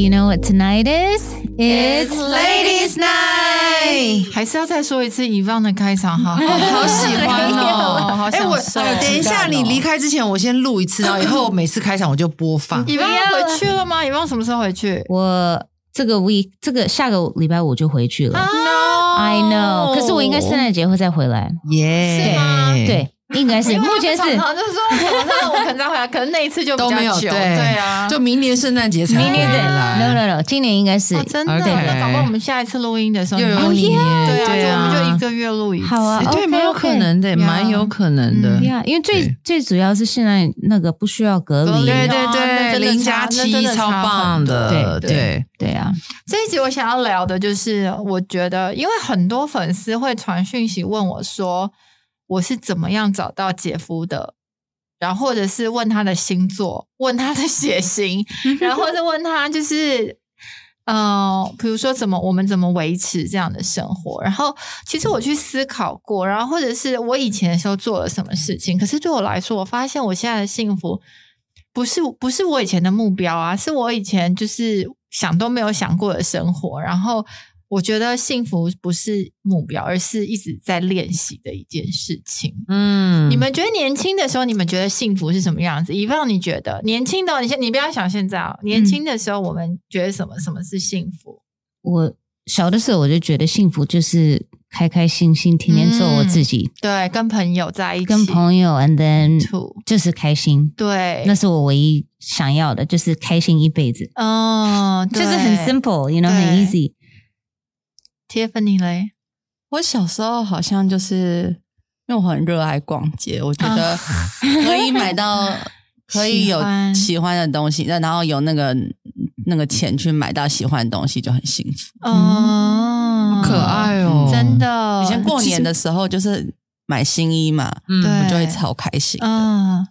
Do you know what tonight is? It's Ladies Night，还是要再说一次遗忘的开场，好 好好喜欢哦！好哎，我。等一下，你离开之前，我先录一次，然后以后每次开场我就播放。遗忘回去了吗？遗忘什么时候回去？我这个 week 这个下个礼拜我就回去了。No，I know，可是我应该圣诞节会再回来。耶是吗对，应该是目前是。常常就是说那我可能再回来，可能那一次就比较都没有久，对。对啊，就明年圣诞节才明年对回来，no no no，今年应该是。哦真的？那搞不好我们下一次录音的时候你们又有你，对啊，对就我们就一啊，个月录一次，好啊哎对，蛮有可能的，蛮有可能的。因为最最主要是现在那个不需要隔离，对对对，零差加那真的七超棒的，对。对，对啊，这一集我想要聊的就是，我觉得因为很多粉丝会传讯息问我说，我是怎么样找到姐夫的，然后或者是问他的星座，问他的 血型，然后再问他就是。嗯，比如说怎么我们怎么维持这样的生活？然后其实我去思考过，然后或者是我以前的时候做了什么事情，可是对我来说，我发现我现在的幸福不是不是我以前的目标啊，是我以前就是想都没有想过的生活。然后我觉得幸福不是目标，而是一直在练习的一件事情。嗯你们觉得年轻的时候，你们觉得幸福是什么样子？以望你觉得年轻的，你先你不要想现在哦，年轻的时候我们觉得什么什么是幸福？我小的时候我就觉得幸福就是开开心心，天天做我自己，对，跟朋友在一起，跟朋友，and then Two 就是开心，对，那是我唯一想要的，就是开心一辈子，哦，就是很 simple，you know，很 easy。Tiffany 嘞，我小时候好像就是因为我很热爱逛街，我觉得可以买到 可以有喜欢。喜欢的东西，然后有那个那个钱去买到喜欢的东西，就很幸福。嗯，可爱哦，真的。以前过年的时候就是买新衣嘛，嗯，对我就会超开心的。嗯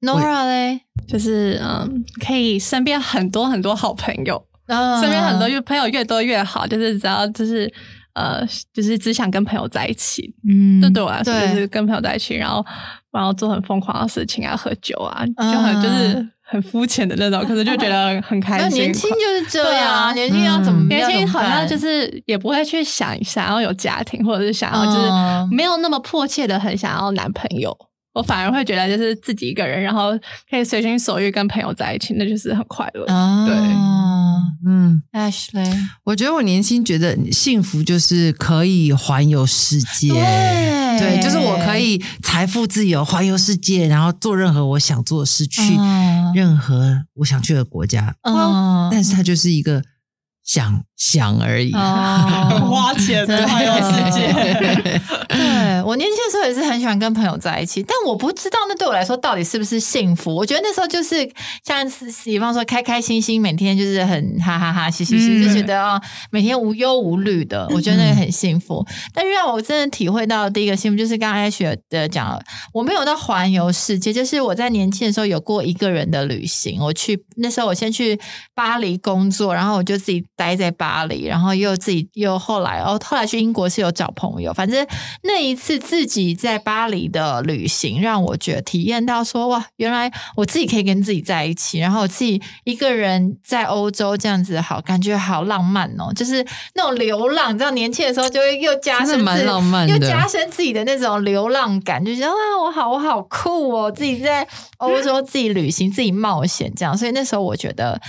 ，Nora 嘞，就是嗯，可以身边很多很多好朋友，嗯身边很多越朋友越多越好，就是只要就是呃，就是只想跟朋友在一起。嗯这对我来说对就是跟朋友在一起，然后然后做很疯狂的事情啊，喝酒啊，嗯就很就是很肤浅的那种，可是就觉得很开心。那年轻就是这样，对啊年轻要怎么？年轻好像就是也不会去想想要有家庭，或者是想要就是嗯没有那么迫切的很想要男朋友。我反而会觉得就是自己一个人，然后可以随心所欲跟朋友在一起，那就是很快乐。啊，对。嗯，，Ashley，我觉得我年轻觉得幸福就是可以环游世界，对。对，就是我可以财富自由，环游世界，然后做任何我想做的事，去嗯。任何我想去的国家。嗯。但是它就是一个想想而已。哦 花钱的环游世界对我年轻的时候也是很喜欢跟朋友在一起，但我不知道那对我来说到底是不是幸福。我觉得那时候就是像是，比方说开开心心，每天就是很哈哈哈、嘻嘻嘻，嗯就觉得啊、每天无忧无虑的，我觉得那个很幸福。但是让我真的体会到第一个幸福，就是刚刚 Ash 的讲，我没有到环游世界，就是我在年轻的时候有过一个人的旅行。我去那时候我先去巴黎工作，然后我就自己待在巴黎，然后又自己又后来哦，后来去英国是有找朋友，反正那一次自己在巴黎的旅行，让我觉得体验到说哇，原来我自己可以跟自己在一起，然后我自己一个人在欧洲这样子好，感觉好浪漫哦，就是那种流浪，你知道年轻的时候就会又加深蛮自浪漫的 又加深自己的那种流浪感，就觉得哇，我好我好酷哦，自己在欧洲自己旅行，自己冒险这样，所以那时候我觉得。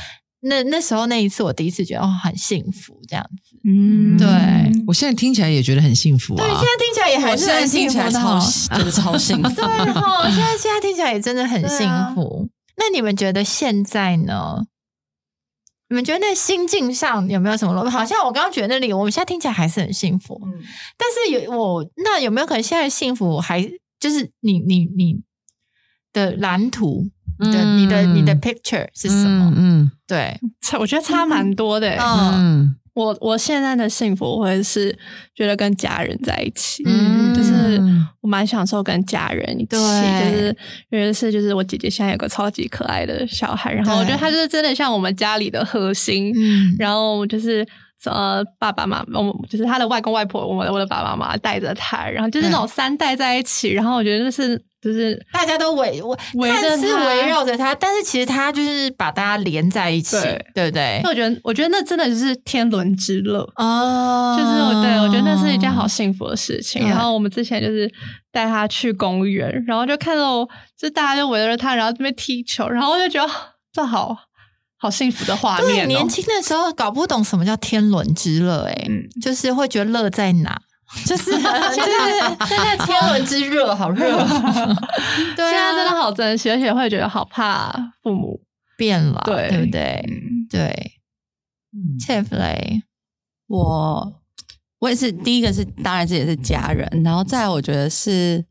那那时候那一次，我第一次觉得哦，很幸福这样子。嗯对，我现在听起来也觉得很幸福啊对，现啊。在听起来也还是很幸听起来福的哦。超真的超幸福。对哈，现在现在听起来也真的很幸福。那你们觉得现在呢？你们觉得那心境上有没有什么落差？好像我刚刚觉得那里，我们现在听起来还是很幸福。但是有我那有没有可能现在幸福还就是你你你的蓝图，你的、你的你的 picture 是什么？嗯对，差我觉得差蛮多的欸、嗯。嗯。我我现在的幸福会是觉得跟家人在一起，嗯。就是我蛮享受跟家人一起，对。就是尤其是就是我姐姐现在有个超级可爱的小孩，然后我觉得她就是真的像我们家里的核心，嗯。然后就是呃爸爸妈妈，我就是他的外公外婆，我的我的爸爸妈妈带着他，然后就是那种三代在一起，然后我觉得就是就是大家都围围围着看似他围绕着他，但是其实他就是把大家连在一起，对对不对？我觉得，我觉得那真的就是天伦之乐。哦就是我对我觉得那是一件好幸福的事情。然后我们之前就是带他去公园，然后就看到就大家就围着他，然后这边踢球，然后我就觉得这好好幸福的画，面、哦。年轻的时候搞不懂什么叫天伦之乐，哎、嗯就是会觉得乐在哪，就是就是现在天伦之热好热，对啊，现在真的好珍惜，而且会觉得好怕父母。变老，对。对不对？嗯，对。嗯，Tiff 嘞，我我也是第一个是，当然这也是家人，然后再来我觉得是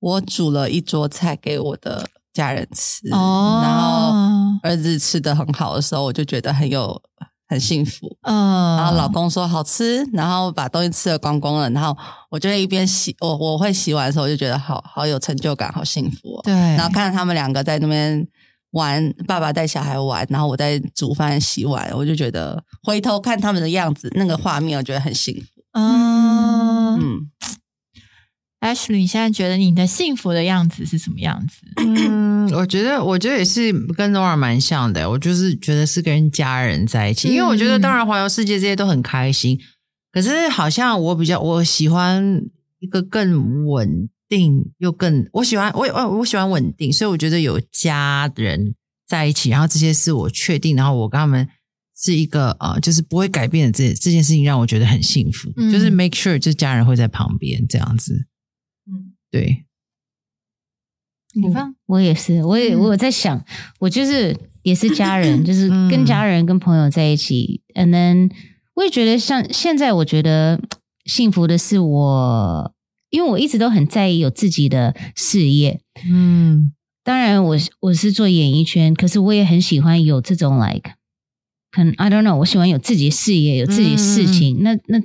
我煮了一桌菜给我的家人吃，哦。然后儿子吃的很好的时候，我就觉得很有很幸福。嗯，然后老公说好吃，然后把东西吃的光光了，然后我就会一边洗，我我会洗碗的时候，我就觉得好好有成就感，好幸福、哦。对，然后看到他们两个在那边玩，爸爸带小孩玩，然后我在煮饭洗碗，我就觉得回头看他们的样子，那个画面，我觉得很幸福。嗯嗯，，Ashley，你现在觉得你的幸福的样子是什么样子？嗯，我觉得，我觉得也是跟 Nora 蛮像的。我就是觉得是跟家人在一起，因为我觉得，嗯当然环游世界这些都很开心，可是好像我比较我喜欢一个更稳定又更我喜欢我我我喜欢稳定，所以我觉得有家人在一起，然后这些是我确定，然后我跟他们是一个呃，就是不会改变的这这件事情，让我觉得很幸福，嗯就是 make sure 就家人会在旁边这样子，嗯，对，你放。我也是，我也嗯。我有在想，我就是也是家人，就是嗯。跟家人、跟朋友在一起，and then 我也觉得像现在，我觉得幸福的是我，因为我一直都很在意有自己的事业。嗯。当然我，是我是做演艺圈，可是我也很喜欢有这种 like，可能 I don't know，我喜欢有自己的事业，有自己的事情。那那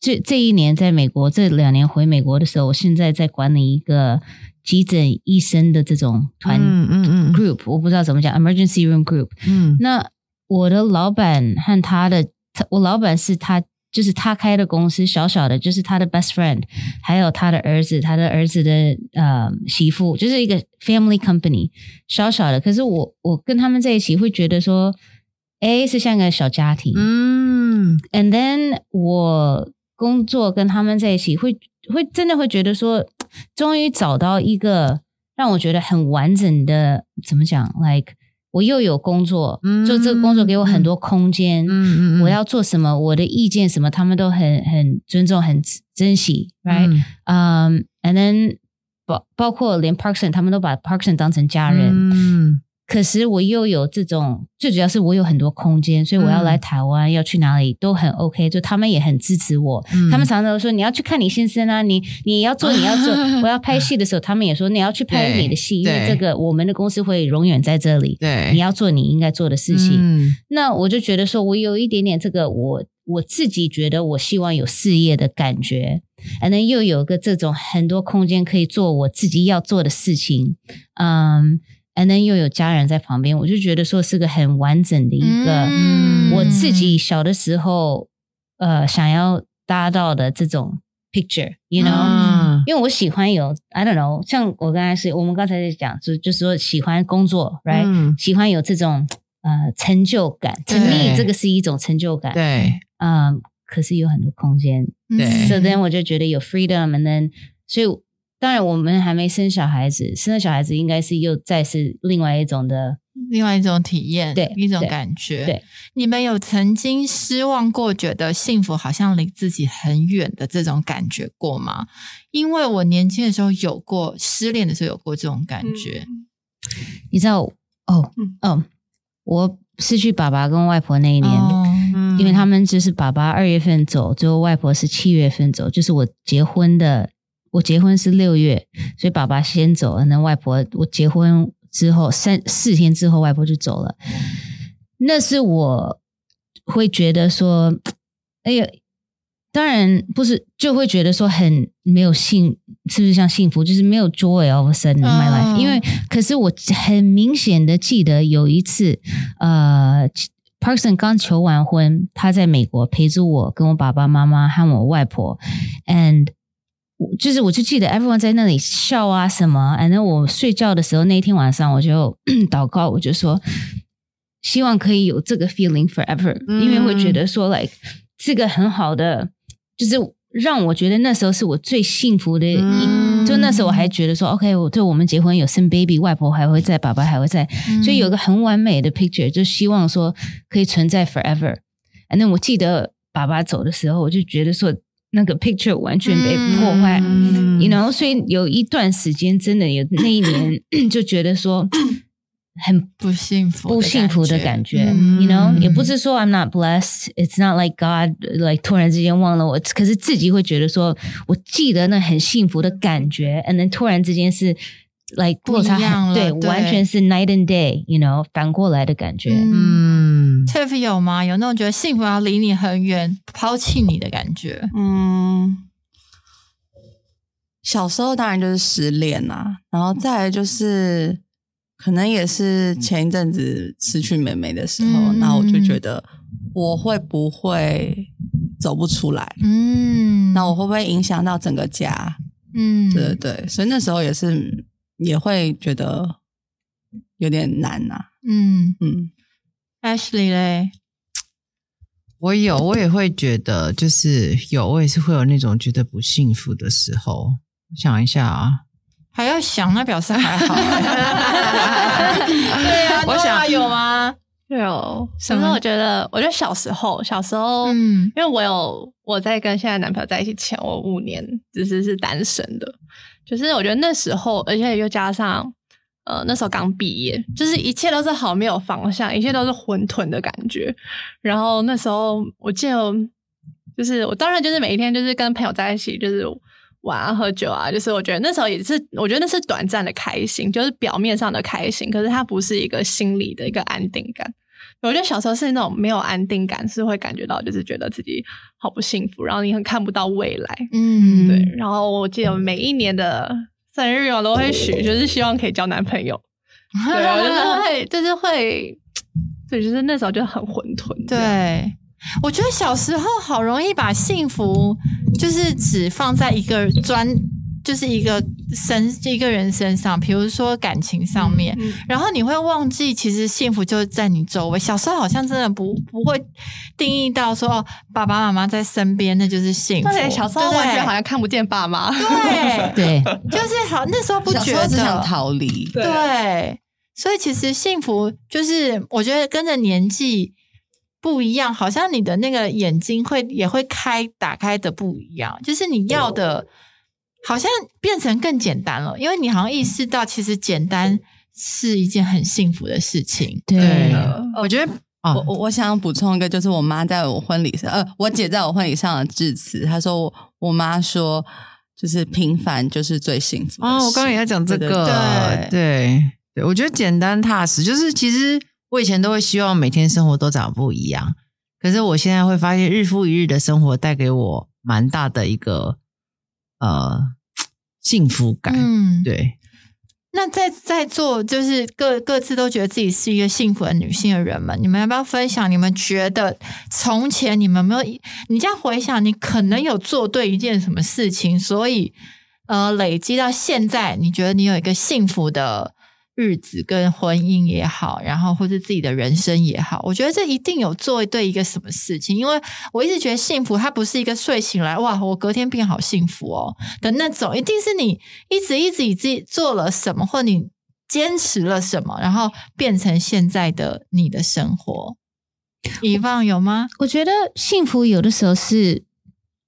这这一年在美国，这两年回美国的时候，我现在在管理一个急诊医生的这种团、嗯嗯嗯 group，我不知道怎么讲，emergency room group。嗯那我的老板和他的，我老板是他，就是他开的公司，小小的，就是他的 best friend，还有他的儿子，他的儿子的呃媳妇，就是一个 family company，小小的。可是我我跟他们在一起，会觉得说，哎，是像个小家庭。嗯 And then 我工作跟他们在一起，会会真的会觉得说，终于找到一个让我觉得很完整的，怎么讲？Like 我又有工作，嗯就这个工作给我很多空间。嗯我要做什么，我的意见什么，他们都很很尊重、很珍惜，right？嗯、a n d then 包包括连 Parkson 他们都把 Parkson 当成家人。嗯可是我又有这种，最主要是我有很多空间，所以我要来台湾，要去哪里都很 OK，就他们也很支持我。嗯他们常常都说你要去看你先生啊，你你要做你要做。我要拍戏的时候，他们也说你要去拍你的戏，因为对这个我们的公司会永远在这里。对，你要做你应该做的事情。嗯那我就觉得说，我有一点点这个，我我自己觉得我希望有事业的感觉，and then 又有个这种很多空间可以做我自己要做的事情，嗯、a n d then 又有家人在旁边，我就觉得说是个很完整的一个、嗯。我自己小的时候呃想要达到的这种 picture，you know，、嗯因为我喜欢有 I don't know，像我刚才是我们刚才在讲，就就是说喜欢工作，right？、嗯。喜欢有这种呃成就感，to me 这个是一种成就感，，对。嗯，可是有很多空间。对，so then 我就觉得有 freedom，and then 所以当然我们还没生小孩子，生了小孩子应该是又再是另外一种的，另外一种体验，对一种感觉。对，你们有曾经失望过，觉得幸福好像离自己很远的这种感觉过吗？因为我年轻的时候有过，失恋的时候有过这种感觉。你知道哦，嗯，我失去爸爸跟外婆那一年。哦因为他们就是爸爸二月份走，最后外婆是七月份走，就是我结婚的，我结婚是六月，所以爸爸先走了，那外婆我结婚之后三四天之后外婆就走了，那是我会觉得说，哎呀，当然不是，就会觉得说很没有幸，是不是像幸福，就是没有 joy all of a sudden in my life，、嗯因为可是我很明显的记得有一次，呃。Parkson 刚求完婚，他在美国陪着我跟我爸爸妈妈和我外婆，and 我就是我就记得 everyone 在那里笑啊什么，反正我睡觉的时候那一天晚上我就 祷告，我就说希望可以有这个 feeling forever，、嗯因为会觉得说 like 这个很好的，就是让我觉得那时候是我最幸福的一。嗯就那时候我还觉得说，OK，我对我们结婚有生 baby，外婆还会在，爸爸还会在，嗯所以有个很完美的 picture，就希望说可以存在 forever。那我记得爸爸走的时候，我就觉得说那个 picture 完全被破坏、嗯。Y o u know，所以有一段时间真的有那一年 就觉得说 很不幸福，不幸福的感觉、嗯 y o u know，也不是说 I'm not blessed, it's not like God like 突然之间忘了我，可是自己会觉得说，我记得那很幸福的感觉，and then 突然之间是 like 不一样了对完全是 night and day，you know，反过来的感觉。嗯嗯，Tiff 有吗？有那种觉得幸福要离你很远，抛弃你的感觉？嗯，小时候当然就是失恋呐、然后再来就是可能也是前一阵子失去妹妹的时候，嗯那、我就觉得我会不会走不出来？嗯，那我会不会影响到整个家？嗯，对对对，所以那时候也是也会觉得有点难呐、嗯嗯，，Ashley 嘞，我有，我也会觉得，就是有，我也是会有那种觉得不幸福的时候。我想一下啊，还要想，那表示还好。对呀，我想有吗？有，什么可是我觉得，我觉得小时候，小时候，嗯因为我有我在跟现在男朋友在一起前，我五年只是是单身的，就是我觉得那时候，而且又加上呃那时候刚毕业，就是一切都是好没有方向，一切都是混沌的感觉。然后那时候我记得，就是我当然就是每一天就是跟朋友在一起，就是。玩啊，喝酒啊，就是我觉得那时候也是，我觉得那是短暂的开心，就是表面上的开心，可是它不是一个心理的一个安定感。我觉得小时候是那种没有安定感，是会感觉到就是觉得自己好不幸福，然后你很看不到未来。嗯，对，然后我记得每一年的生日我都会许，就是希望可以交男朋友。对，我就是会，就是会，对，就是那时候就很混沌。对，我觉得小时候好容易把幸福就是只放在一个专，就是一个身一个人身上，比如说感情上面。嗯然后你会忘记，其实幸福就在你周围。小时候好像真的不不会定义到说，哦，爸爸妈妈在身边，那就是幸福。对，小时候完全好像看不见爸妈。对，对，就是好那时候不小觉得只想逃离，对对，所以其实幸福就是，我觉得跟着年纪不一样，好像你的那个眼睛会也会开打开的不一样，就是你要的，好像变成更简单了，因为你好像意识到，其实简单是一件很幸福的事情。对。对，我觉得啊我，我我想补充一个，就是我妈在我婚礼上，呃，我姐在我婚礼上的致辞，她说我我妈说，就是平凡就是最幸福的哦，我事刚刚也在讲这对个，对。对对，我觉得简单踏实，就是其实我以前都会希望每天生活都长得不一样，可是我现在会发现，日复一日的生活带给我蛮大的一个呃幸福感。嗯，对，那在在座就是各各自都觉得自己是一个幸福的女性的人们，你们要不要分享？你们觉得从前你们有没有？你这样回想，你可能有做对一件什么事情，所以呃，累积到现在，你觉得你有一个幸福的日子跟婚姻也好，然后或者自己的人生也好，我觉得这一定有做对一个什么事情，因为我一直觉得幸福它不是一个睡醒来哇，我隔天变好幸福哦的那种，一定是你一直一直以自己做了什么，或你坚持了什么，然后变成现在的你的生活。以望有吗？我觉得幸福有的时候是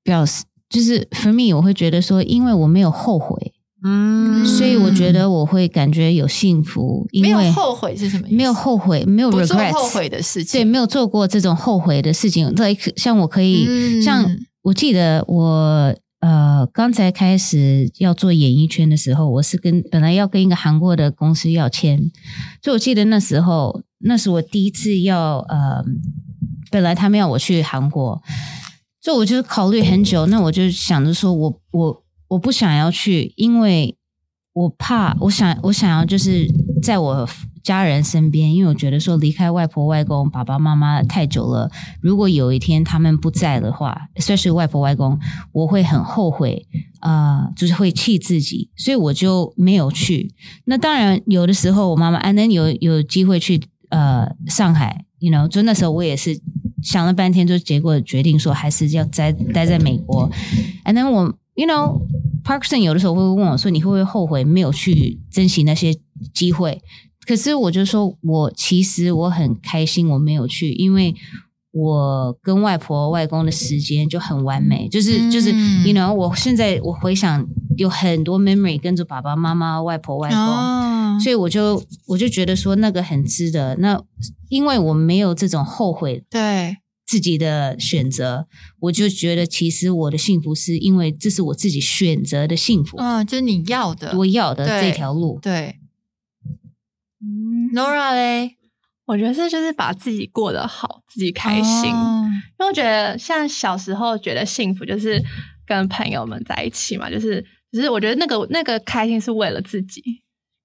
表示，就是 for me，我会觉得说，因为我没有后悔，嗯所以我觉得我会感觉有幸福，因没为有后悔是什么意思？没有后悔，没有做 regrets，后悔的事情对，没有做过这种后悔的事情。like 像我可以，嗯像我记得我呃刚才开始要做演艺圈的时候，我是跟本来要跟一个韩国的公司要签，所以我记得那时候那是我第一次要呃，本来他们要我去韩国，所以我就考虑很久，那我就想着说我我我不想要去，因为。我怕，我想，我想要就是在我家人身边，因为我觉得说离开外婆、外公、爸爸妈妈太久了，如果有一天他们不在的话算是外婆、外公，我会很后悔，呃，就是会气自己，所以我就没有去。那当然，有的时候我妈妈安能有有机会去呃上海，you know，就那时候我也是想了半天，就结果决定说还是要待待在美国。And then 我，you know。Parkson 有的时候会问我说：“你会不会后悔没有去珍惜那些机会？”可是我就说：“我其实我很开心我没有去，因为我跟外婆外公的时间就很完美，就是就是，you know，我现在我回想有很多 memory 跟着爸爸妈妈、外婆外公，所以我就我就觉得说那个很值得。那因为我没有这种后悔，对。”自己的选择，我就觉得其实我的幸福是因为这是我自己选择的幸福，嗯，就是你要的，我要的这条路。对，嗯，Nora 嘞，我觉得是就是把自己过得好，自己开心。因为我觉得像小时候觉得幸福就是跟朋友们在一起嘛，就是只是我觉得那个那个开心是为了自己。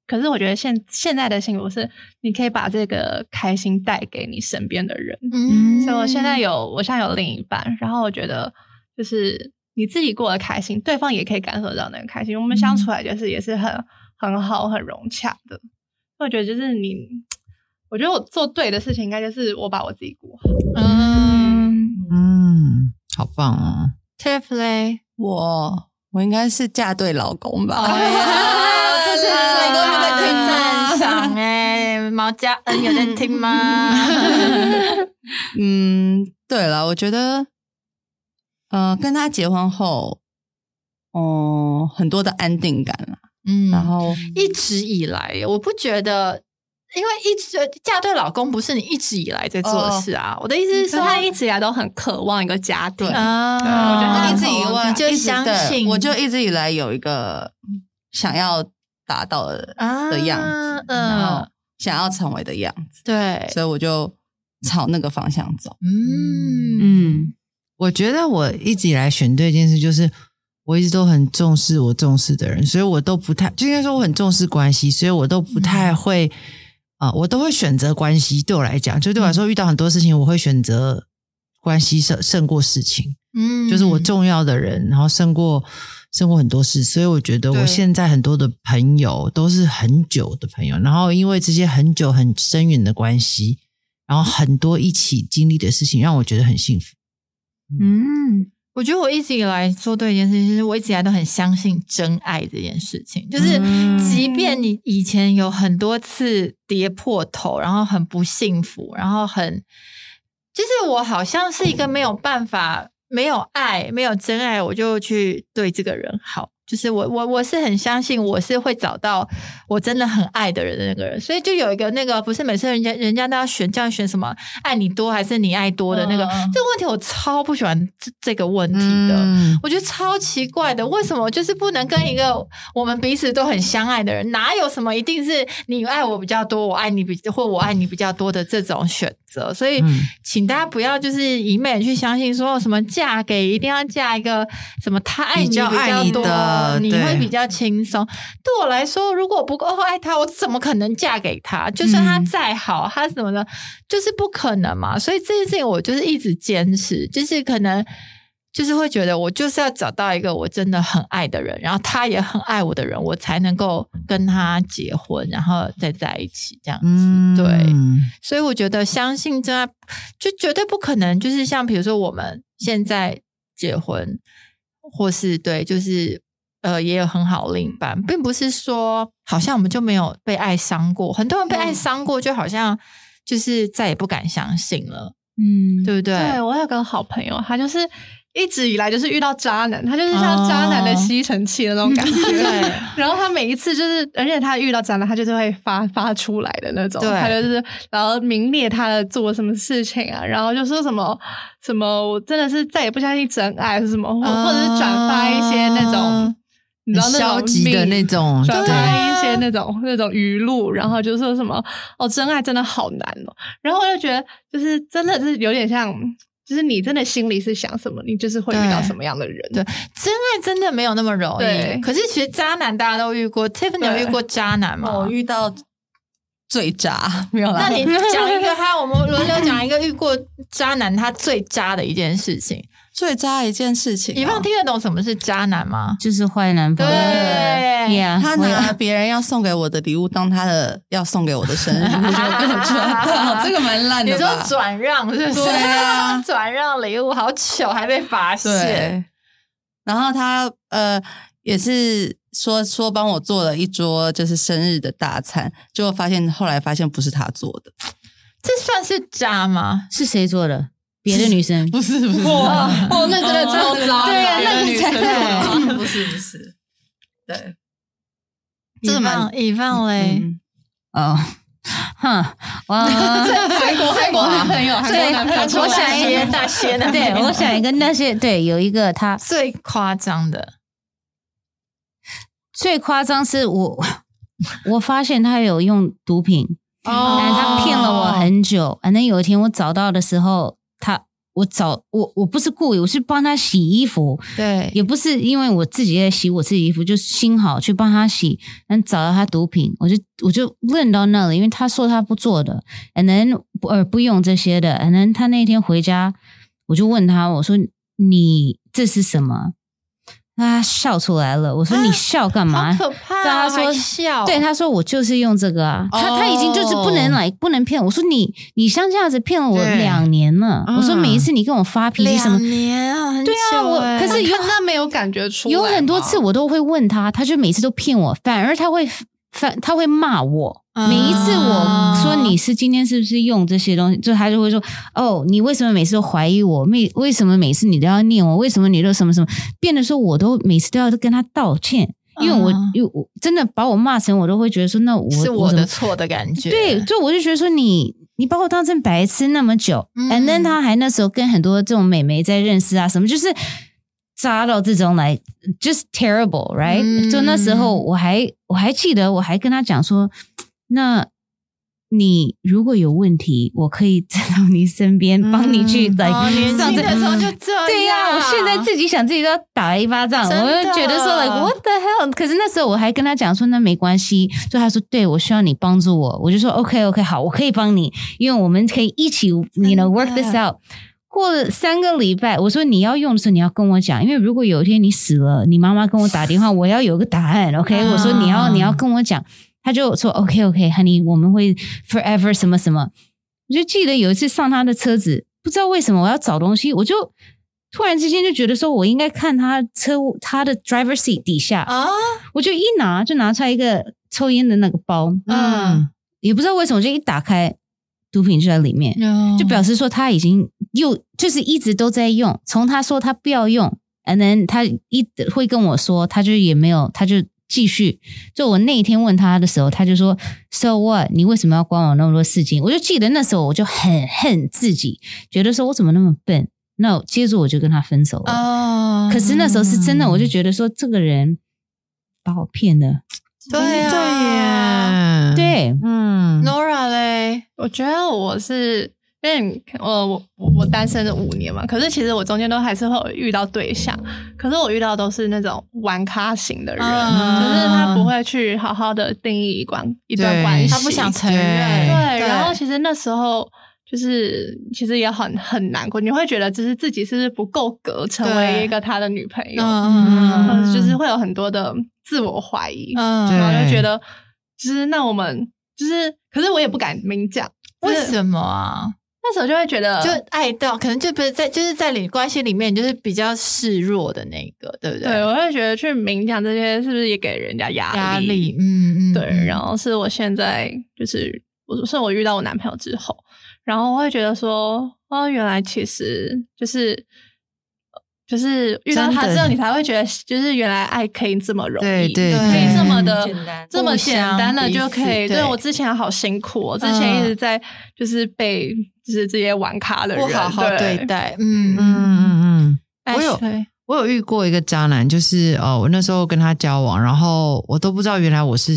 可是我觉得现现在的幸福是，你可以把这个开心带给你身边的人。嗯，所以我现在有，我现在有另一半，然后我觉得就是你自己过得开心，对方也可以感受到那个开心。我们相处来就是也是很很好、很融洽的。我觉得就是你，我觉得我做对的事情，应该就是我把我自己过好。嗯嗯，好棒哦嘞，我我应该是嫁对老公吧。毛家恩有在听吗？嗯，对了，我觉得，呃，跟他结婚后，哦，很多的安定感了。嗯，然后一直以来，我不觉得，因为一直嫁对老公不是你一直以来在做的事啊。我的意思是说，他一直以来都很渴望一个家庭啊。我觉得一直以来就相信，我就一直以来有一个想要。达到的的样子，然后想要成为的样子，对，所以我就朝那个方向走。嗯嗯，我觉得我一直以来选对一件事，就是我一直都很重视我重视的人，所以我都不太，就应该说我很重视关系，所以我都不太会啊，我都会选择关系。对我来讲，就对我来说，遇到很多事情，我会选择关系胜胜过事情。嗯，就是我重要的人，然后胜过。生活很多事，所以我觉得我现在很多的朋友都是很久的朋友，然后因为这些很久很深远的关系，然后很多一起经历的事情，让我觉得很幸福。嗯，我觉得我一直以来做对一件事情，就是我一直以来都很相信真爱这件事情，就是即便你以前有很多次跌破头，然后很不幸福，然后很，就是我好像是一个没有办法。没有爱，没有真爱，我就去对这个人好。就是我我我是很相信我是会找到我真的很爱的人的那个人，所以就有一个那个不是每次人家人家都要选这样选什么爱你多还是你爱多的那个这个问题，我超不喜欢这这个问题的，我觉得超奇怪的，为什么就是不能跟一个我们彼此都很相爱的人，哪有什么一定是你爱我比较多，我爱你比或我爱你比较多的这种选择？所以请大家不要就是一昧去相信说什么嫁给一定要嫁一个什么他爱你比较多。你会比较轻松。对我来说，如果不够爱他，我怎么可能嫁给他？就算他再好，他什么的，就是不可能嘛。所以这件事情，我就是一直坚持，就是可能就是会觉得，我就是要找到一个我真的很爱的人，然后他也很爱我的人，我才能够跟他结婚，然后再在一起这样子。对，所以我觉得相信真爱，就绝对不可能。就是像比如说我们现在结婚，或是对，就是。呃，也有很好另一半，并不是说好像我们就没有被爱伤过。很多人被爱伤过，就好像就是再也不敢相信了，嗯，对不对？对我有个好朋友，他就是一直以来就是遇到渣男，他就是像渣男的吸尘器的那种感觉。然后他每一次就是，而且他遇到渣男，他就是会发发出来的那种。他就是然后明列他的做什么事情啊，然后就说什么什么，我真的是再也不相信真爱是什么，或或者是转发一些那种。你知道消极的那种，转发一些那种那种语录，然后就说什么哦，真爱真的好难哦。然后我就觉得，就是真的是有点像，就是你真的心里是想什么，你就是会遇到什么样的人。对，真爱真的没有那么容易。可是其实渣男大家都遇过，Tiffany 有遇过渣男吗？我遇到最渣，没有啦。那你讲一个，他我们轮流讲一个遇过渣男他最渣的一件事情。最渣一件事情、哦，以放听得懂什么是渣男吗？就是坏男朋友。对，Yeah，他拿别人要送给我的礼物当他的要送给我的生日礼物，就跟我抓到，这个蛮烂的你说？转让是不是？对啊 转让礼物好糗，还被发现。然后他呃也是说说帮我做了一桌就是生日的大餐，结果发现后来发现不是他做的，这算是渣吗？是谁做的？别的女生。不是不是，哇 哦那真的超渣，对呀那个才对。不是不是，对，以这个蛮放以放嘞，嗯哦，哼，哇 韩国韩国男朋友，韩国对男朋友。我出来想一个大些的，对，我想一个那些对，有一个他最夸张的，最夸张是我，我发现他有用毒品，哦。但他骗了我很久。反正有一天我找到的时候，他我找我我不是故意，我是帮他洗衣服，对，也不是因为我自己在洗我自己衣服，就心好去帮他洗，能找到他毒品，我就我就问到那里，因为他说他不做的，and then 不呃不用这些的，and then 他那天回家，我就问他，我说你这是什么？他笑出来了，我说你笑干嘛？对他说笑，对，他说我就是用这个啊，他哦他已经就是不能来不能骗我。我说你你像这样子骗了我两年了，嗯。我说每一次你跟我发脾气什么两，年啊，很久对啊我欸可是有看他没有感觉出来有很多次我都会问他，他就每次都骗我，反而他会反他会骂我。啊每一次我说你是今天是不是用这些东西，就他就会说哦，你为什么每次都怀疑我？为为什么每次你都要念我？为什么你都什么什么？变得说我都每次都要跟他道歉，因为我嗯因为我真的把我骂成，我都会觉得说那我是我的错的感觉，对，就我就觉得说你你把我当成白痴那么久，嗯 and then 他还那时候跟很多这种美眉在认识啊，什么就是渣到这种来，just terrible，right？、嗯就那时候我还我还记得，我还跟他讲说，那。你如果有问题，我可以站到你身边，帮你去嗯来哦，年上这轻的时候就这样，对呀、我现在自己想自己都要打一巴掌，我就觉得说 like what the hell？可是那时候我还跟他讲说那没关系，就他说对我需要你帮助我，我就说 OK OK 好，我可以帮你，因为我们可以一起，you know work this out。过了三个礼拜，我说你要用的时候你要跟我讲，因为如果有一天你死了，你妈妈跟我打电话，我要有个答案。OK，、啊我说你要你要跟我讲，他就说 OK OK，honey，我们会 forever 什么什么。我就记得有一次上他的车子，不知道为什么我要找东西，我就突然之间就觉得说我应该看他车他的 driver seat 底下，啊，我就一拿就拿出来一个抽烟的那个包，嗯，也不知道为什么，就一打开，毒品就在里面，就表示说他已经又就是一直都在用，从他说他不要用，and then 他一会跟我说，他就也没有，他就继续。就我那一天问他的时候，他就说，So what？你为什么要管我那么多事情？我就记得那时候我就很恨自己，觉得说我怎么那么笨。那接着我就跟他分手了。哦，可是那时候是真的，我就觉得说这个人把我骗了。对对耶，，啊，对，嗯，Nora 嘞，我觉得我是因为你呃，我我我单身了五年嘛，可是其实我中间都还是会有遇到对象，可是我遇到都是那种玩咖型的人，嗯就是他不会去好好的定义一关一段对关系，他不想承认，对，然后其实那时候就是其实也很很难过，你会觉得就是自己是不是不够格成为一个他的女朋友，嗯然嗯就是会有很多的自我怀疑，嗯，对然后就觉得就是那我们就是，可是我也不敢明讲，就是为什么啊？那时候就会觉得就爱到，可能就不是在，就是在你关系里面，就是比较示弱的那个，对不对，对我会觉得去明讲这些是不是也给人家压力？压力，嗯嗯，对，嗯然后是我现在就是我是我遇到我男朋友之后，然后我会觉得说，哦，原来其实就是。就是遇到他之后，你才会觉得，就是原来爱可以这么容易，对对对可以这么的简单。这么简单的就可以。对对我之前好辛苦，我之前一直在就是被就是这些玩咖的人不好好对。对待，嗯。嗯嗯嗯。哎我有我有遇过一个渣男，就是呃，我那时候跟他交往，然后我都不知道原来我是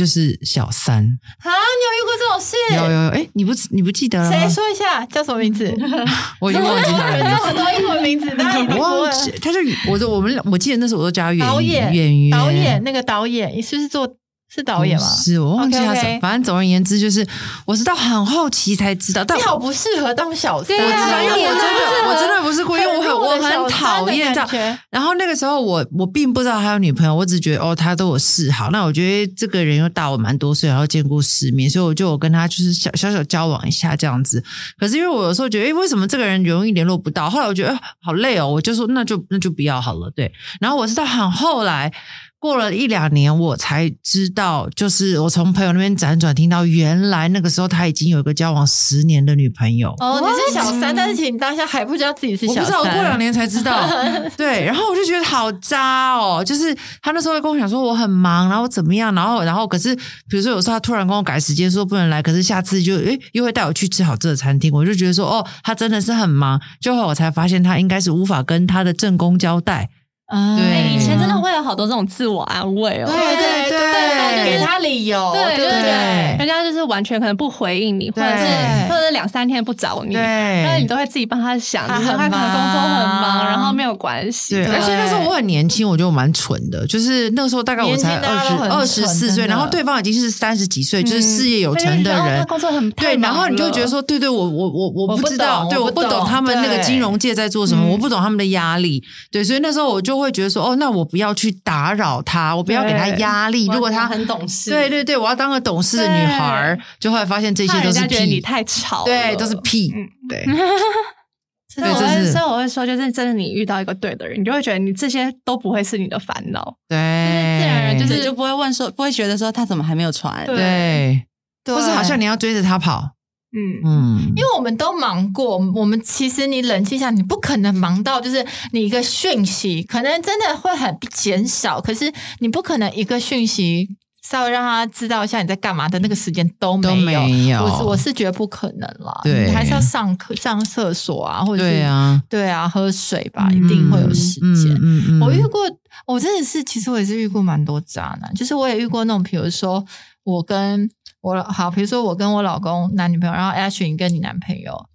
就是小三，啊，你有遇过这种事？有有有，哎，你不你不记得了吗？谁说一下叫什么名字？我已经忘记他的名字。这么多英文名字，大家一定我忘记，他就我的我们我记得那时候我都叫他演导演演员导演那个导演，你是不是做是导演吗？是我忘记他么，反正总而言之就是，我是到很后期才知道，但你好不适合当小三，我知道，因为我真的我真的不是故意，因为我很我很讨厌这样。然后那个时候我我并不知道他有女朋友，我只觉得哦他都有示好。那我觉得这个人又大我蛮多岁，然后见过世面，所以我就我跟他就是小小小交往一下这样子。可是因为我有时候觉得，诶，为什么这个人容易联络不到？后来我觉得、哎好累哦，我就说那就那就不要好了。对，然后我是到很后来。过了一两年，我才知道，就是我从朋友那边辗转听到，原来那个时候他已经有一个交往十年的女朋友。哦，你是小三，但是其实你当下还不知道自己是小我不知道，我三。过两年才知道。对，然后我就觉得好渣哦，就是他那时候会跟我讲说我很忙，然后怎么样，然后然后可是比如说有时候他突然跟我改时间说不能来，可是下次就诶又会带我去吃好吃的餐厅，我就觉得说哦，他真的是很忙。最后我才发现他应该是无法跟他的正宫交代。啊对。哎以前真的会有好多这种自我安慰哦。对对对对，给他理由，对对。对对？人家就是完全可能不回应你，或者是或者是两三天不找你，对。然后你都会自己帮他想，他很就是他可能工作很忙忙，然后没有关系。对，而且那时候我很年轻，我觉得我蛮蠢的，就是那个时候大概我才二十二十四岁，然后对方已经是三十几岁，就是事业有成的人。工作很对，然后你就觉得说，对对，我我我我我不不知道，对，我不懂懂。他们那个金融界在做什么，嗯。我不懂他们的压力，对，所以那时候我就会觉得说，哦，那我不要去打扰他，我不要给他压力。如果他很懂事，对对对，我要当个懂事的女孩儿，就后来发现这些都是屁，家觉得你太吵，对，都是屁，嗯。对，所以我会所以我会说，就是真的，你遇到一个对的人，你就会觉得你这些都不会是你的烦恼，对，自然而然就是就不会问说，不会觉得说他怎么还没有传，对。对，对或是好像你要追着他跑，嗯，嗯，因为我们都忙过，我们其实你冷静一下，你不可能忙到就是你一个讯息可能真的会很减少，可是你不可能一个讯息稍微让他知道一下你在干嘛的那个时间都没有。都没有。我是我是觉得不可能啦，对。你还是要上课、上厕所啊，或者是对啊，对啊，喝水吧，一定会有时间。嗯嗯。我遇过，我真的是，其实我也是遇过蛮多渣男，就是我也遇过那种，比如说我跟我好，比如说我跟我老公男女朋友，然后 Ash 你跟你男朋友，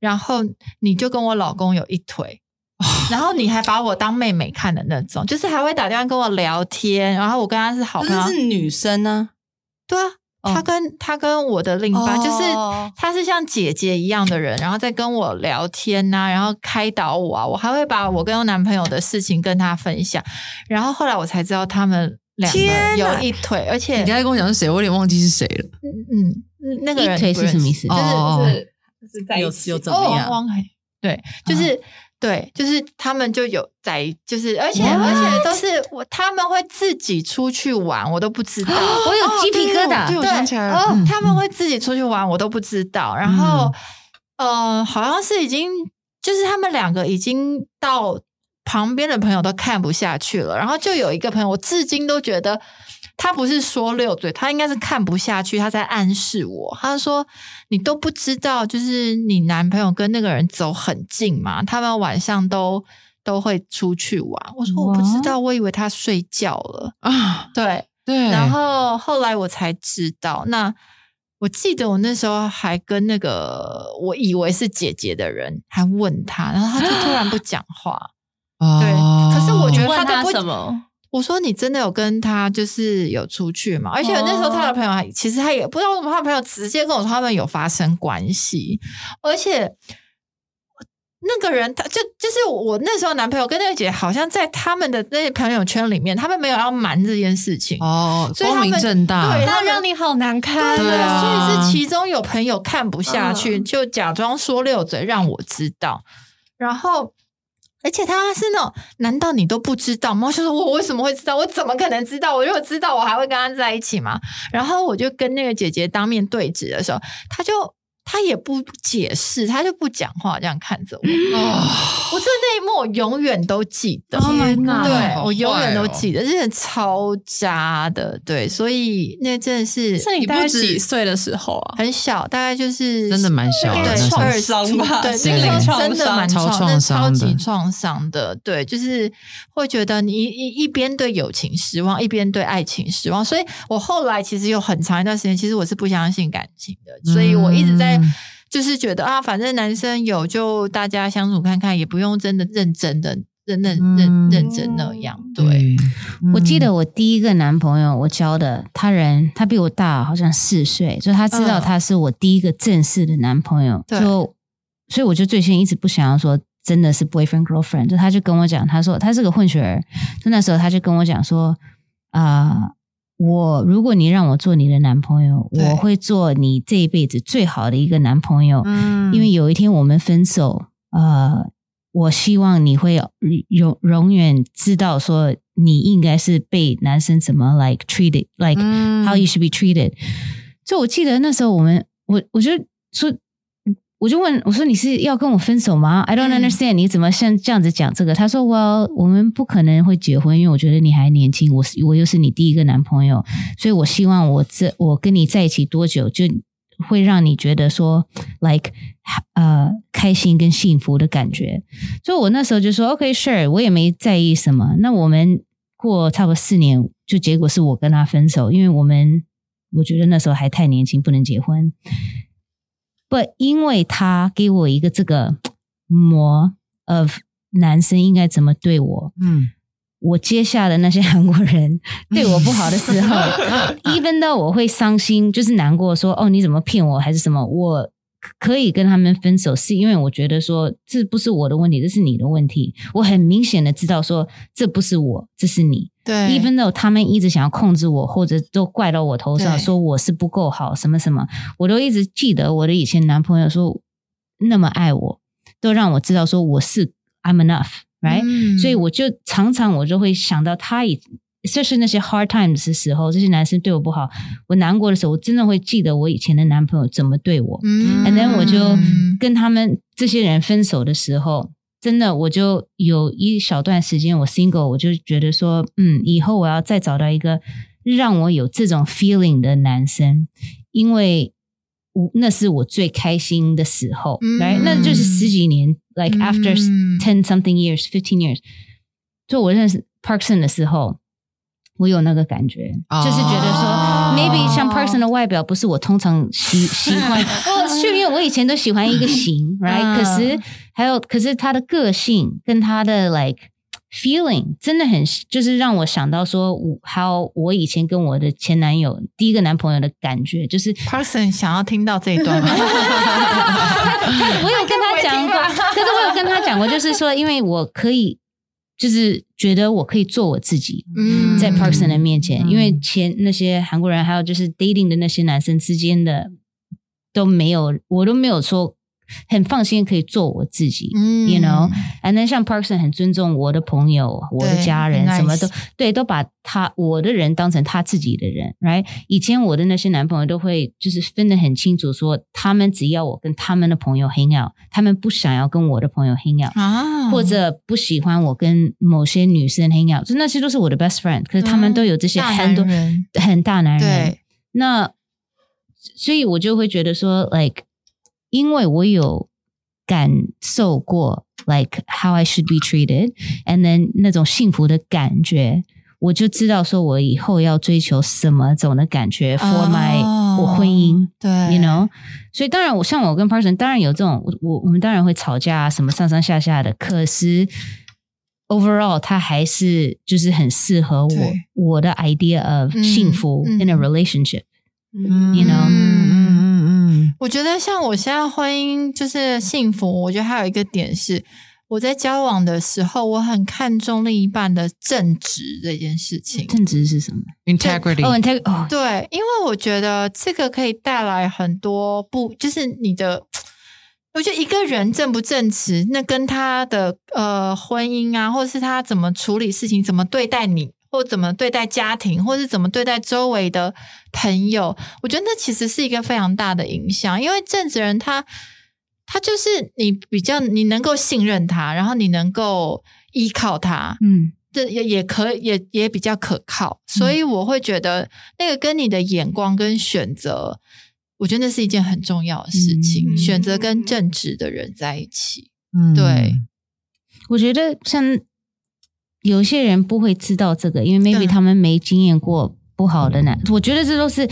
然后你就跟我老公有一腿。然后你还把我当妹妹看的那种，就是还会打电话跟我聊天，然后我跟他是好朋友可，是是女生呢，对啊，哦他跟他跟我的另一半、就是哦他是像姐姐一样的人，然后再跟我聊天呐、然后开导我啊，我还会把我跟我男朋友的事情跟他分享，然后后来我才知道他们两天哪有一腿，而且你刚才跟我讲是谁，我有点忘记是谁了。嗯嗯，那个人一腿是什么意思就是、哦就是就是在有一起有怎么样？汪，对，就是。对，就是他们就有在，就是而且而且都是我，他们会自己出去玩，我都不知道。我有鸡皮疙瘩对，我，想起来了哦，嗯他们会自己出去玩，我都不知道。然后，呃，好像是已经，就是他们两个已经到旁边的朋友都看不下去了。然后就有一个朋友，我至今都觉得他不是说六嘴，他应该是看不下去，他在暗示我。他说：“你都不知道，就是你男朋友跟那个人走很近嘛，他们晚上都都会出去玩。”我说：“我不知道，我以为他睡觉了。”啊，对，对，然后后来我才知道，那我记得我那时候还跟那个我以为是姐姐的人还问他，然后他就突然不讲话。对哦可是我觉得他他都不什么？我说你真的有跟他就是有出去吗？而且那时候他的朋友还其实他也不知道为什么，他的朋友直接跟我说他们有发生关系，而且。那个人，他就就是我那时候男朋友跟那个姐，好像在他们的那些朋友圈里面，他们没有要瞒这件事情。哦，光所以他们明正大，对他让你好难看，对对啊所以是其中有朋友看不下去，嗯就假装说溜嘴让我知道，然后。而且他是那种，难道你都不知道吗？就说，我为什么会知道？我怎么可能知道？我如果知道，我还会跟他在一起吗？然后我就跟那个姐姐当面对质的时候，他就他也不解释，他就不讲话，这样看着我。哦 我这那一幕我永远都记得。Oh my god 对好我永远都记得，真的超渣的。对，所以那真的是是你大概几岁的时候啊？很小，大概就是真的蛮小的对那时候二十 伤吧对，心那个时候灵真的蛮超创，那超创伤的级创伤的。对，就是会觉得你一一一边对友情失望，一边对爱情失望。所以我后来其实有很长一段时间，其实我是不相信感情的，所以我一直在。嗯。就是觉得啊，反正男生有就大家相处看看，也不用真的认真的认认嗯。认认真那样。对，，我记嗯得我第一个男朋友，我交的他人，他比我大好像四岁，就他知道嗯。他是我第一个正式的男朋友，对。就所以我就最先一直不想要说真的是 boyfriend girlfriend，就他就跟我讲，他说他是个混血儿，就那时候他就跟我讲说啊、我如果你让我做你的男朋友，我会做你这一辈子最好的一个男朋友，嗯因为有一天我们分手，呃，我希望你会永永远知道说你应该是被男生怎么 like treated like 嗯 how you should be treated。就我记得那时候我们我我就说。我就问我说：“你是要跟我分手吗？”I don't 嗯 understand，、你怎么像这样子讲这个？他说：“Well，我们不可能会结婚，因为我觉得你还年轻，我是我又是你第一个男朋友，所以我希望我这我跟你在一起多久，就会让你觉得说，like 呃开心跟幸福的感觉。所以我那时候就说，OK，sure，、我也没在意什么。那我们过差不多四年，就结果是我跟他分手，因为我们我觉得那时候还太年轻，不能结婚。不，因为他给我一个这个模 of 男生应该怎么对我，嗯。我接下的那些韩国人 对我不好的时候，even though 我会伤心，就是难过说哦你怎么骗我还是什么，我可以跟他们分手，是因为我觉得说这不是我的问题，这是你的问题。我很明显的知道说这不是我，这是你。对 even though 他们一直想要控制我，或者都怪到我头上，说我是不够好，什么什么，我都一直记得我的以前男朋友说那么爱我，都让我知道说我是 I'm enough，right？、嗯所以我就常常我就会想到他以，就是那些 hard times 的时候，这些男生对我不好，我难过的时候，我真的会记得我以前的男朋友怎么对我。嗯 And then 我就嗯跟他们这些人分手的时候，真的我就有一小段时间我 single，我就觉得说，嗯，以后我要再找到一个让我有这种 feeling 的男生，因为我那是我最开心的时候，嗯来、那就是十几年，like after 嗯 ten something years, fifteen years，就我认识 Parkson 的时候。我有那个感觉，就是觉得说哦，maybe 像 Parkson 的外表不是我通常喜喜欢，我是因为我以前都喜欢一个型，right？嗯可是还有，可是他的个性跟他的 like feeling 真的很，就是让我想到说，我还有我以前跟我的前男友第一个男朋友的感觉，就是 Person 想要听到这一段吗？我有跟他讲过，可是我有跟他讲过，就是说，因为我可以，就是觉得我可以做我自己，嗯。在 Parkson 的面前，嗯因为前那些韩国人还有就是 dating 的那些男生之间的都没有，我都没有说很放心可以做我自己。嗯。You know，and then 像 Parkson 很尊重我的朋友、我的家人，什么都对，都把他我的人当成他自己的人，right？以前我的那些男朋友都会就是分得很清楚，说他们只要我跟他们的朋友 hang out，他们不想要跟我的朋友 hang out，、啊，或者不喜欢我跟某些女生 hang out，就那些都是我的 best friend，可是他们都有这些大很多男人。很大男人，那所以我就会觉得说，like，因为我有感受过，like how I should be treated，and then 那种幸福的感觉，我就知道说我以后要追求什么种的感觉、for my 哦我婚姻。对 You know，所以当然，我像我跟 Person 当然有这种，我我我们当然会吵架啊，什么上上下下的。可是 overall，它还是就是很适合我我的 idea of 嗯幸福嗯 in a relationship。嗯 You know 我觉得像我现在婚姻就是幸福，我觉得还有一个点是，我在交往的时候，我很看重另一半的正直这件事情。正直是什么？嗯，integrity，哦，integ 哦，对，因为我觉得这个可以带来很多不，就是你的，我觉得一个人正不正直，那跟他的呃婚姻啊，或者是他怎么处理事情，怎么对待你，或怎么对待家庭，或是怎么对待周围的朋友，我觉得那其实是一个非常大的影响。因为正直人他他就是你比较你能够信任他，然后你能够依靠他，嗯，这也也可也也比较可靠，所以我会觉得那个跟你的眼光跟选择，我觉得那是一件很重要的事情。嗯。选择跟正直的人在一起，嗯。对，我觉得像有些人不会知道这个，因为 maybe 他们没经验过不好的男，我觉得这都是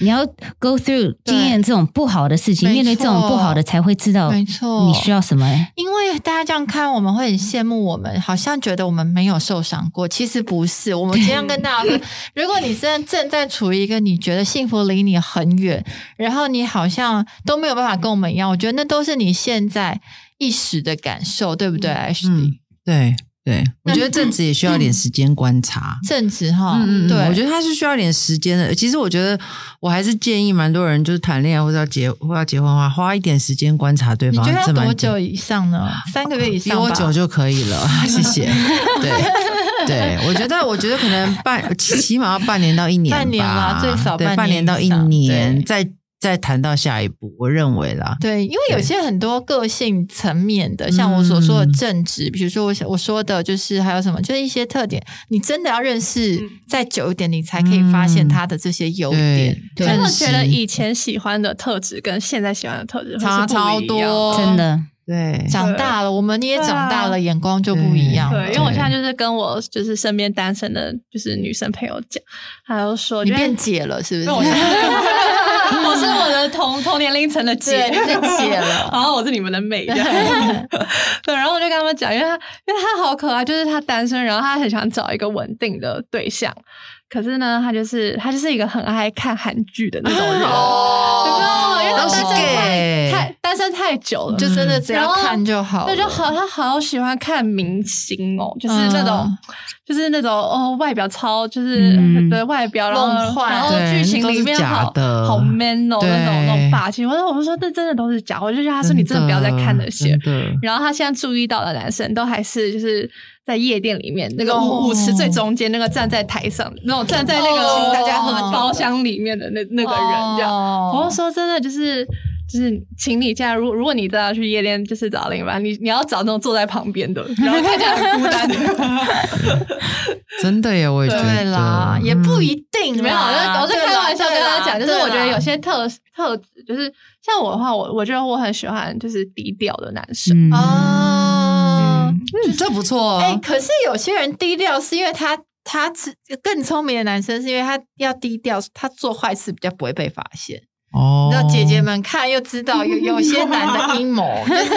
你要 go through 经验这种不好的事情，面对这种不好的才会知道没错你需要什么。因为大家这样看，我们会很羡慕我们，好像觉得我们没有受伤过，其实不是。我们今天跟大家说，如果你真的正在处于一个你觉得幸福离你很远，然后你好像都没有办法跟我们一样，我觉得那都是你现在一时的感受，对不对？Ashley？嗯，对对，我觉得正直也需要点时间观察。正直哈，嗯嗯，对，我觉得他是需要点时间的。其实我觉得我还是建议蛮多人就是谈恋爱或者要结或要结婚的话，花一点时间观察对方。你觉得多久以上呢？三个月以上吧，比我久就可以了，谢谢。对对，我觉得我觉得可能半起起码要半年到一年吧，半年吧最少对半年半年到一年，对再再谈到下一步，我认为啦。对，因为有些很多个性层面的，像我所说的嗯。正直，比如说我我说的就是还有什么，就是一些特点，你真的要认识嗯。再久一点，你才可以发现他的这些优点。对所以我正觉得以前喜欢的特质跟现在喜欢的特质差不超多。真的，对，长大了，我们也长大了，眼光就不一样。了。对，因为我现在就是跟我就是身边单身的，就是女生朋友讲，她就说，你变姐了，是不是？我 我是我的同同年龄层的姐，姐了。然后我是你们的妹，这样。对，然后我就跟他们讲，因为他因为他好可爱，就是他单身，然后他很想找一个稳定的对象，可是呢，他就是他就是一个很爱看韩剧的那种人，哦？因为他单身太太单身太久了，就真的只要看就好了，对，就好，他好喜欢看明星哦，就是那种，嗯就是那种哦，外表超就是嗯的外表，然后然后剧情里面好的好 man 哦，那种那种霸气。我说我们说这真的都是假，我就叫他说你真的不要再看那些。真的然后他现在注意到的男生都还是就是在夜店里面那个哦舞舞池最中间那个站在台上那种站在那个哦大家喝包厢里面的那那个人这样。哦我就说真的就是。就是，请你现在，如果如果你真的要去夜店，就是找另一半，你你要找那种坐在旁边的，然后看起来很孤单的。真的耶，我也觉得对啦，也不一定啦。没有，我就我是开玩笑跟他讲，就是我觉得有些些特特质，就是像我的话，我我觉得我很喜欢就是低调的男生。嗯哦。嗯，这不错哎、哦。可是有些人低调是因为他他是更聪明的男生是因为他要低调，他做坏事比较不会被发现。哦。那姐姐们看又知道有有些男的阴谋，就是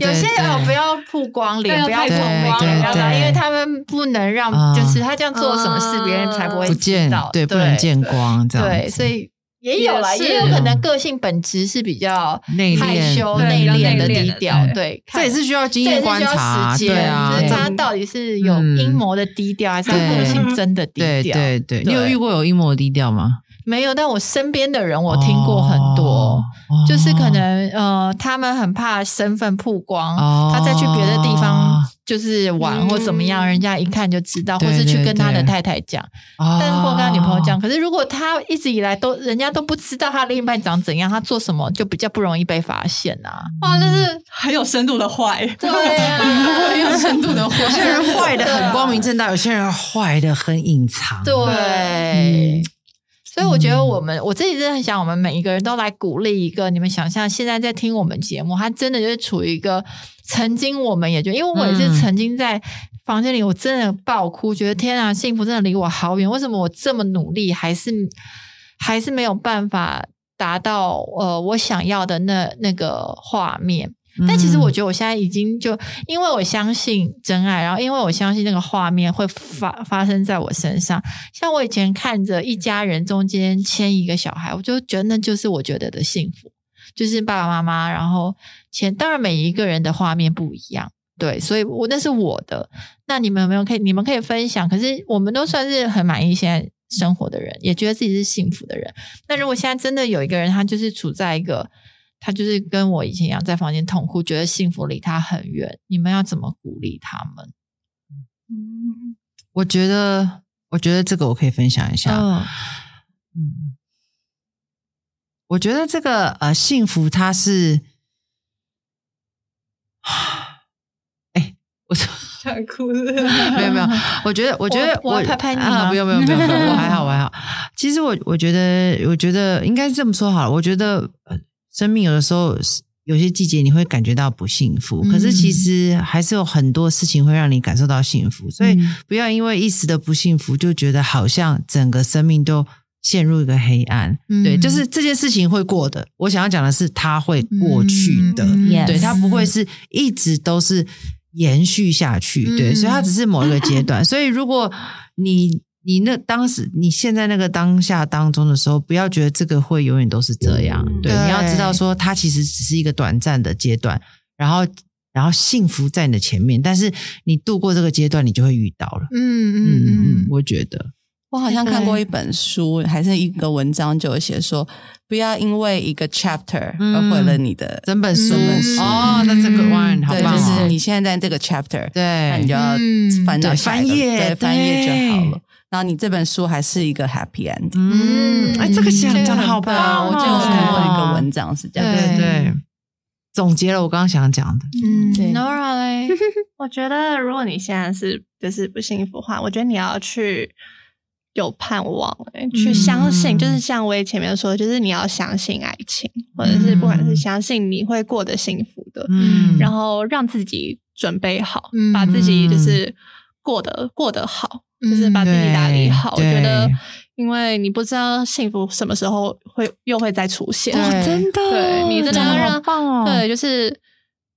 有些人对不要曝光脸，不要曝光脸，因为他们不能让，啊。就是他这样做什么事，啊别人才不会见知道，对，不能见光这样对，所以也有啦，也有可能个性本质是比较内敛害羞、内敛的低调，对对，这也是需要经验观这也是需要察，时间，对啊。就是，他到底是有嗯。阴谋的低调，还是他个性真的低调？对对，对。你有遇过有阴谋低调吗？没有，但我身边的人我听过很多。哦就是可能呃，他们很怕身份曝光，哦他再去别的地方就是玩嗯或怎么样，人家一看就知道，对或是去跟他的太太讲，哦但是或跟他女朋友讲。可是如果他一直以来都人家都不知道他另一半长怎样，他做什么就比较不容易被发现啊。哇，那是很有深度的坏。对啊，很有深度的坏 有些人坏的很光明正大，有些人坏的很隐藏。对。嗯所以我觉得我们，我自己真的很想，我们每一个人都来鼓励一个。你们想象现在在听我们节目，他真的就是处于一个曾经我们也就，因为我也是嗯曾经在房间里，我真的爆哭，觉得天啊，幸福真的离我好远。为什么我这么努力，还是还是没有办法达到呃我想要的那那个画面？但其实我觉得我现在已经就，因为我相信真爱，然后因为我相信那个画面会发发生在我身上。像我以前看着一家人中间牵一个小孩，我就觉得那就是我觉得的幸福，就是爸爸妈妈，然后牵。当然每一个人的画面不一样，对，所以我那是我的。那你们有没有可以？你们可以分享。可是我们都算是很满意现在生活的人，也觉得自己是幸福的人。那如果现在真的有一个人，他就是处在一个。他就是跟我以前一样，在房间痛哭，觉得幸福离他很远。你们要怎么鼓励他们？嗯，我觉得，我觉得这个我可以分享一下。嗯嗯，我觉得这个呃幸福它是，哎，我说 想哭了 没有没有，我觉得我觉得我拍拍你啊，不用不用不用，我还好我还好。其实我我觉得我觉得应该是这么说好了，我觉得呃生命有的时候有些季节你会感觉到不幸福，嗯可是其实还是有很多事情会让你感受到幸福，所以嗯不要因为一时的不幸福就觉得好像整个生命都陷入一个黑暗。嗯对，就是这件事情会过的。我想要讲的是，它会过去的。嗯对，它不会是一直都是延续下去。对，嗯所以它只是某一个阶段。所以如果你你那当时你现在那个当下当中的时候，不要觉得这个会永远都是这样。对，对你要知道说，它其实只是一个短暂的阶段，然后然后幸福在你的前面，但是你度过这个阶段，你就会遇到了。嗯嗯嗯。嗯嗯，我觉得，我好像看过一本书，还是一个文章，就有写说，不要因为一个 chapter 嗯。而毁了你的整本书。整本书哦，那这个 one 好对，棒哦！就是你现在在这个 chapter，对。那你就要嗯翻到翻页对，翻页就好了。然后你这本书还是一个 happy end。嗯，哎，这个想这个讲的好很棒！我记得我看过一个文章是这样。对对，总结了我刚刚想讲的。嗯对，Nora 嘞，我觉得如果你现在是就是不幸福的话，我觉得你要去有盼望、欸，去相信，嗯就是像我也前面说的，就是你要相信爱情，或者是不管是相信你会过得幸福的，嗯然后让自己准备好，嗯把自己就是过得过得好，嗯就是把自己打理好。我觉得，因为你不知道幸福什么时候会又会再出现，对真的对你真的要让好棒哦！对，就是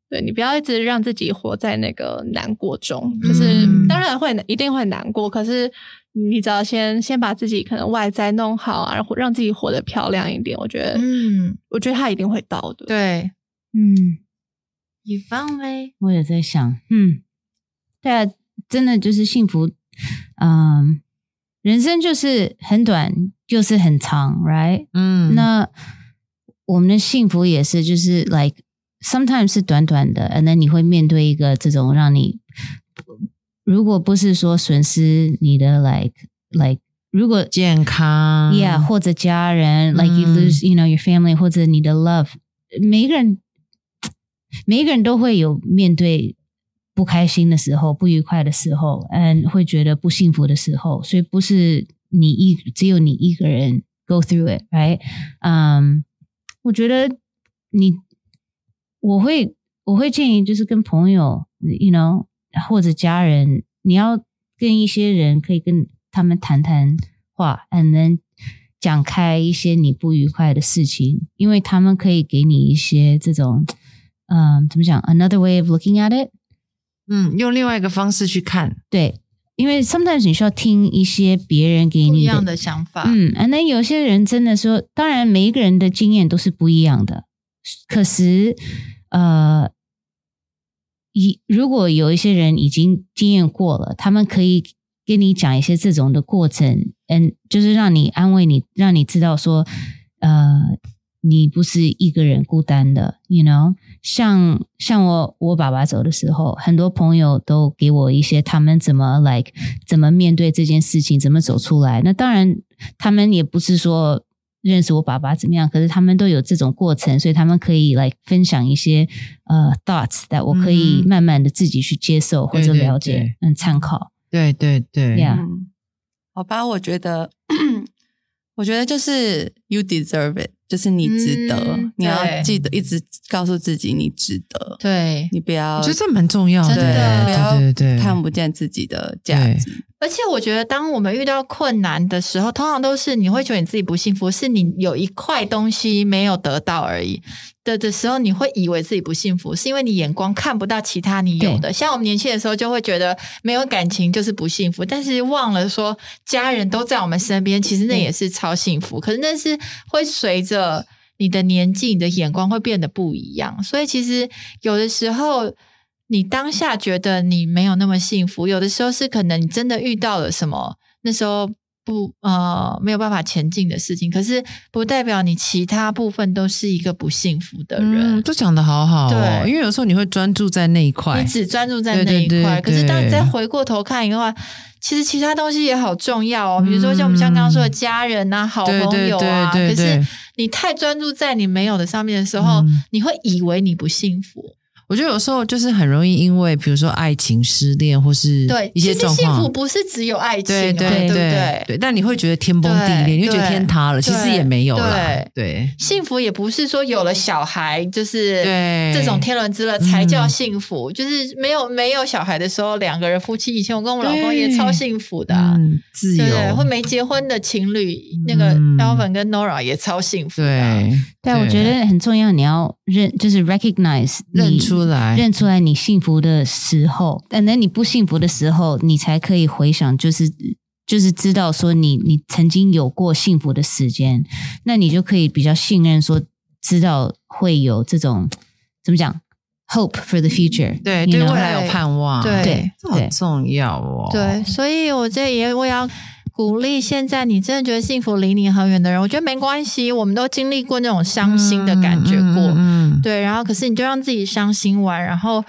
对你不要一直让自己活在那个难过中，就是、嗯当然会一定会难过，可是你只要先先把自己可能外在弄好啊，然后让自己活得漂亮一点，我觉得，嗯，我觉得他一定会到的。对，嗯，以方嘞，我也在想，嗯，对啊，真的就是幸福，嗯，人生就是很短，就是很长，right？嗯，那我们的幸福也是，就是 like sometimes 是短短的，and then 你会面对一个这种让你，如果不是说损失你的 like like 如果健康。Yeah 或者家人、like you 嗯。lose you know your family 或者你的 love，每一个人每一个人都会有面对不开心的时候、不愉快的时候，嗯，会觉得不幸福的时候，所以不是你一只有你一个人 go through it，right？嗯、我觉得你我会我会建议就是跟朋友，you know，或者家人，你要跟一些人可以跟他们谈谈话，and then 讲开一些你不愉快的事情，因为他们可以给你一些这种，嗯，怎么讲？Another way of looking at it，嗯，用另外一个方式去看，对，因为 sometimes 你需要听一些别人给你不一样的想法，嗯，啊，那有些人真的说，当然每一个人的经验都是不一样的，可是呃，一如果有一些人已经经验过了，他们可以跟你讲一些这种的过程，嗯，就是让你安慰你，让你知道说，呃，你不是一个人孤单的，you know。像像我我爸爸走的时候，很多朋友都给我一些他们怎么 like 怎么面对这件事情，怎么走出来。那当然，他们也不是说认识我爸爸怎么样，可是他们都有这种过程，所以他们可以来分享一些呃 thoughts that 我可以嗯慢慢的自己去接受或者对对了解对，嗯，参考。对对对。Yeah 嗯，好吧，我觉得，我觉得就是 you deserve it，就是你值得，嗯你要记得一直告诉自己你值得，对，你不要我觉得这蛮重要的，真的。不要对对对，看不见自己的价值。而且我觉得，当我们遇到困难的时候，通常都是你会觉得你自己不幸福，是你有一块东西没有得到而已的的时候，你会以为自己不幸福，是因为你眼光看不到其他你有的。像我们年轻的时候，就会觉得没有感情就是不幸福，但是忘了说家人都在我们身边，其实那也是超幸福。可是那是会随着你的年纪、你的眼光会变得不一样，所以其实有的时候。你当下觉得你没有那么幸福，有的时候是可能你真的遇到了什么，那时候不呃没有办法前进的事情，可是不代表你其他部分都是一个不幸福的人。嗯，都讲的好好哦，对因为有时候你会专注在那一块你，只专注在那一块，对对可是当你再回过头看的话，其实其他东西也好重要哦。比如说像我们像刚刚说的家人啊、好朋友啊，可是你太专注在你没有的上面的时候，嗯你会以为你不幸福。我觉得有时候就是很容易因为比如说爱情失恋或是对，一些其实幸福，不是只有爱情对啊，对不对对？对，但你会觉得天崩地裂，对你会觉得天塌了，其实也没有啦。对对幸福也不是说有了小孩就是对这种天伦之乐才叫嗯幸福，就是没有没有小孩的时候，两个人夫妻，以前我跟我老公也超幸福的啊、嗯，自由对对，或没结婚的情侣，那个嗯 Alvin 跟 Nora 也超幸福对对啊，我觉得很重要，你要认，就是 recognize 认出来，认出来你幸福的时候，但等你不幸福的时候，你才可以回想，就是就是知道说你你曾经有过幸福的时间，那你就可以比较信任说，知道会有这种怎么讲 hope for the future，对对未来有盼望，对对这好重要哦。对，所以我这也我也要鼓励，现在你真的觉得幸福离你很远的人，我觉得没关系，我们都经历过那种伤心的感觉过，嗯，对，然后可是你就让自己伤心完，然后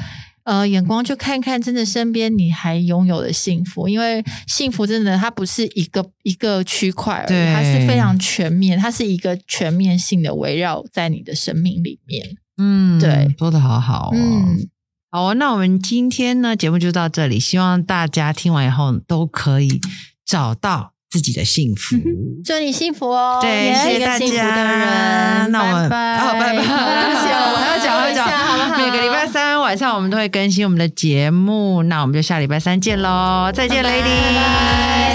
呃眼光就看看真的身边你还拥有的幸福，因为幸福真的它不是一个一个区块而已，对。它是非常全面，它是一个全面性的围绕在你的生命里面。嗯，对。说的好好哦。嗯，好哦，那我们今天呢节目就到这里，希望大家听完以后都可以找到自己的幸福。祝你幸福哦！对谢谢大家。人。那我们拜拜，哦，拜 我还要讲，还要讲，好不好？每个礼拜三晚上我们都会更新我们的节目，那我们就下礼拜三见喽，再见拜拜，Lady。